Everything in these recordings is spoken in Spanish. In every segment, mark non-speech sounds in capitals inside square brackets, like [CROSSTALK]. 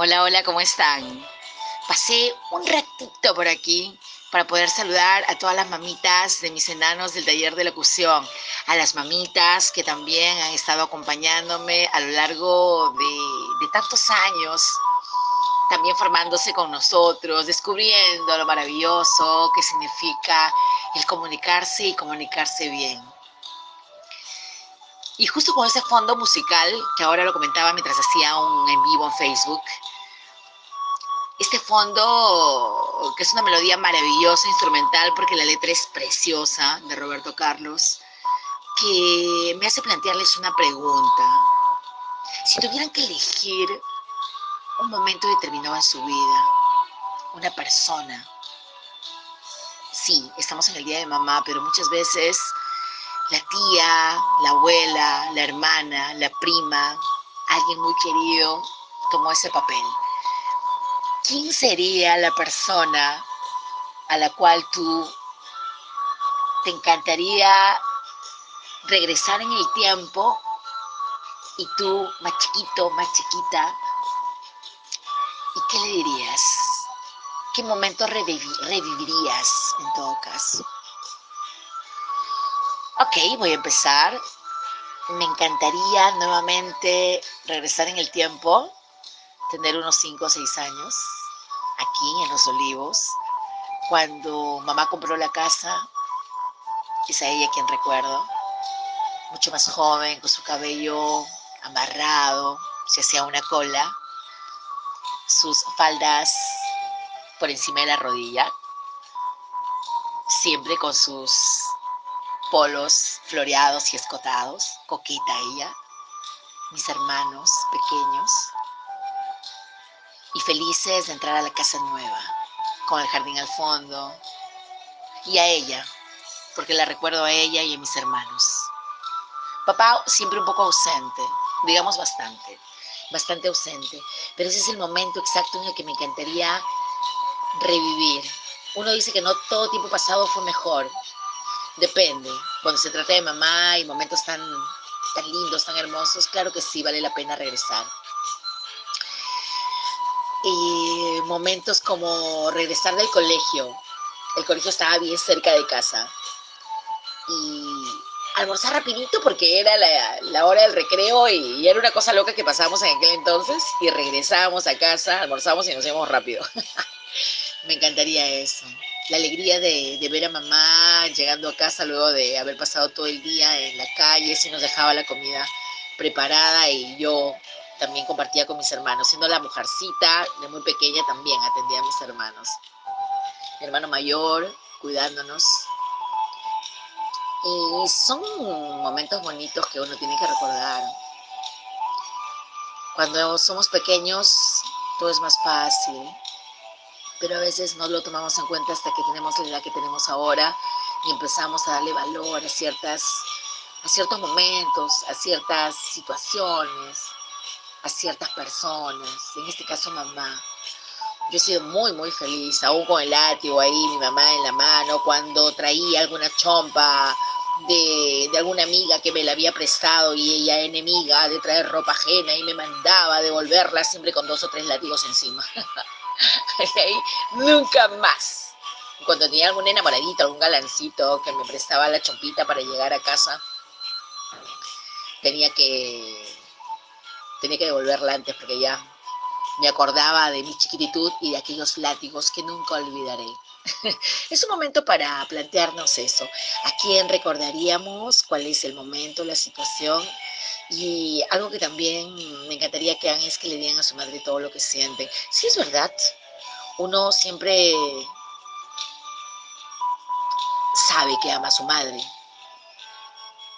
Hola, hola, ¿cómo están? Pasé un ratito por aquí para poder saludar a todas las mamitas de mis enanos del taller de locución, a las mamitas que también han estado acompañándome a lo largo de, de tantos años, también formándose con nosotros, descubriendo lo maravilloso que significa el comunicarse y comunicarse bien. Y justo con ese fondo musical, que ahora lo comentaba mientras hacía un en vivo en Facebook, este fondo, que es una melodía maravillosa, instrumental, porque la letra es preciosa, de Roberto Carlos, que me hace plantearles una pregunta. Si tuvieran que elegir un momento determinado en su vida, una persona, sí, estamos en el Día de Mamá, pero muchas veces la tía, la abuela, la hermana, la prima, alguien muy querido tomó ese papel. ¿Quién sería la persona a la cual tú te encantaría regresar en el tiempo y tú, más chiquito, más chiquita, ¿y qué le dirías? ¿Qué momento revivirías en todo caso? Ok, voy a empezar. Me encantaría nuevamente regresar en el tiempo, tener unos 5 o 6 años, aquí en Los Olivos, cuando mamá compró la casa, es a ella quien recuerdo, mucho más joven, con su cabello amarrado, se hacía una cola, sus faldas por encima de la rodilla, siempre con sus polos floreados y escotados, coquita ella, mis hermanos pequeños, felices de entrar a la casa nueva, con el jardín al fondo, y a ella, porque la recuerdo a ella y a mis hermanos. Papá siempre un poco ausente, digamos bastante, bastante ausente, pero ese es el momento exacto en el que me encantaría revivir. Uno dice que no todo tiempo pasado fue mejor, Depende. Cuando se trata de mamá y momentos tan, tan lindos, tan hermosos, claro que sí, vale la pena regresar. Y momentos como regresar del colegio. El colegio estaba bien cerca de casa. Y almorzar rapidito porque era la, hora del recreo y, era una cosa loca que pasábamos en aquel entonces y regresábamos a casa, almorzamos y nos íbamos rápido. [LAUGHS] Me encantaría eso la alegría de, ver a mamá llegando a casa luego de haber pasado todo el día en la calle, si nos dejaba la comida preparada y yo también compartía con mis hermanos, siendo la mujercita de muy pequeña también atendía a mis hermanos. Mi hermano mayor cuidándonos. Y son momentos bonitos que uno tiene que recordar. Cuando somos pequeños, todo es más fácil pero a veces no lo tomamos en cuenta hasta que tenemos la edad que tenemos ahora y empezamos a darle valor a, ciertas, a ciertos momentos, a ciertas situaciones, a ciertas personas, en este caso mamá. Yo he sido muy, muy feliz, aún con el látigo ahí, mi mamá en la mano, cuando traía alguna chompa de, de, alguna amiga que me la había prestado y ella enemiga de traer ropa ajena y me mandaba a devolverla siempre con dos o tres látigos encima. [LAUGHS] ahí nunca más. Cuando tenía algún enamoradito, algún galancito que me prestaba la chompita para llegar a casa, tenía que, tenía que devolverla antes porque ya me acordaba de mi chiquititud y de aquellos látigos que nunca olvidaré. [LAUGHS] es un momento para plantearnos eso. ¿A quién recordaríamos? ¿Cuál es el momento, la situación? Y algo que también me encantaría que hagan es que le digan a su madre todo lo que sienten. Sí, es verdad. Uno siempre sabe que ama a su madre,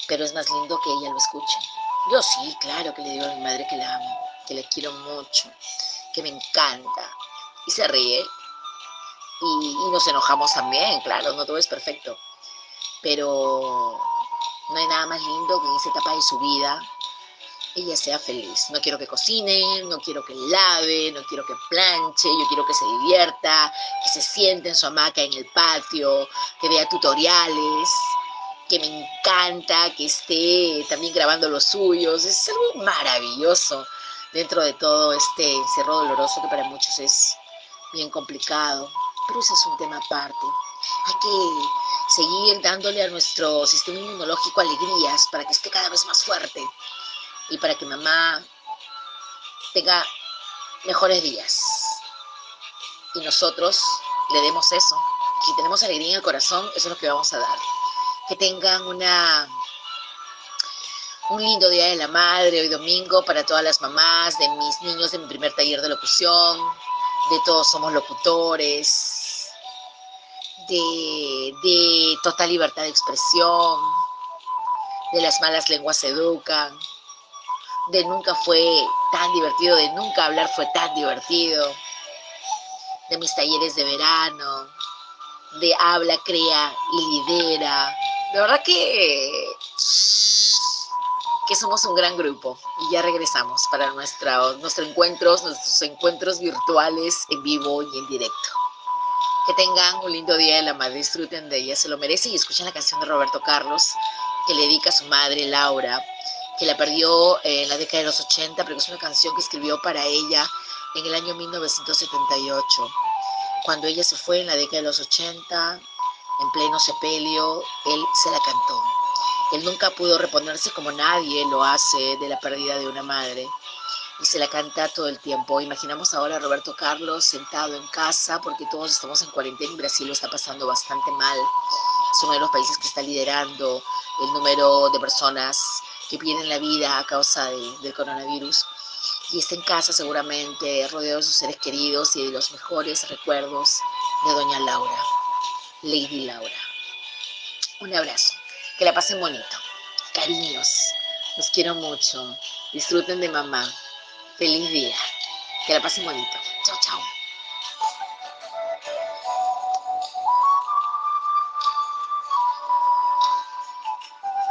pero es más lindo que ella lo escuche. Yo sí, claro que le digo a mi madre que la amo, que la quiero mucho, que me encanta. Y se ríe. Y, nos enojamos también, claro, no todo es perfecto. Pero no hay nada más lindo que en esa etapa de su vida ella sea feliz. No quiero que cocine, no quiero que lave, no quiero que planche, yo quiero que se divierta, que se siente en su hamaca en el patio, que vea tutoriales, que me encanta, que esté también grabando los suyos. Es algo maravilloso. dentro de todo este encierro doloroso que para muchos es bien complicado, pero ese es un tema aparte. Hay que seguir dándole a nuestro sistema inmunológico alegrías para que esté cada vez más fuerte y para que mamá tenga mejores días. Y nosotros le demos eso. Si tenemos alegría en el corazón, eso es lo que vamos a dar. Que tengan una un lindo día de la madre hoy domingo para todas las mamás, de mis niños de mi primer taller de locución, de todos somos locutores, de, de total libertad de expresión, de las malas lenguas se educan, de nunca fue tan divertido, de nunca hablar fue tan divertido, de mis talleres de verano, de habla, crea y lidera. De verdad que que somos un gran grupo y ya regresamos para nuestra, nuestros encuentros, nuestros encuentros virtuales en vivo y en directo. Que tengan un lindo día de la madre, disfruten de ella, se lo merece y escuchen la canción de Roberto Carlos que le dedica a su madre Laura, que la perdió en la década de los 80, pero es una canción que escribió para ella en el año 1978. Cuando ella se fue en la década de los 80, en pleno sepelio, él se la cantó. Él nunca pudo reponerse como nadie lo hace de la pérdida de una madre y se la canta todo el tiempo. Imaginamos ahora a Roberto Carlos sentado en casa porque todos estamos en cuarentena y Brasil lo está pasando bastante mal. Es uno de los países que está liderando el número de personas que pierden la vida a causa del coronavirus. Y está en casa seguramente rodeado de sus seres queridos y de los mejores recuerdos de doña Laura, Lady Laura. Un abrazo. Que la pasen bonito. Cariños. Los quiero mucho. Disfruten de mamá. Feliz día. Que la pasen bonito. Chao, chao.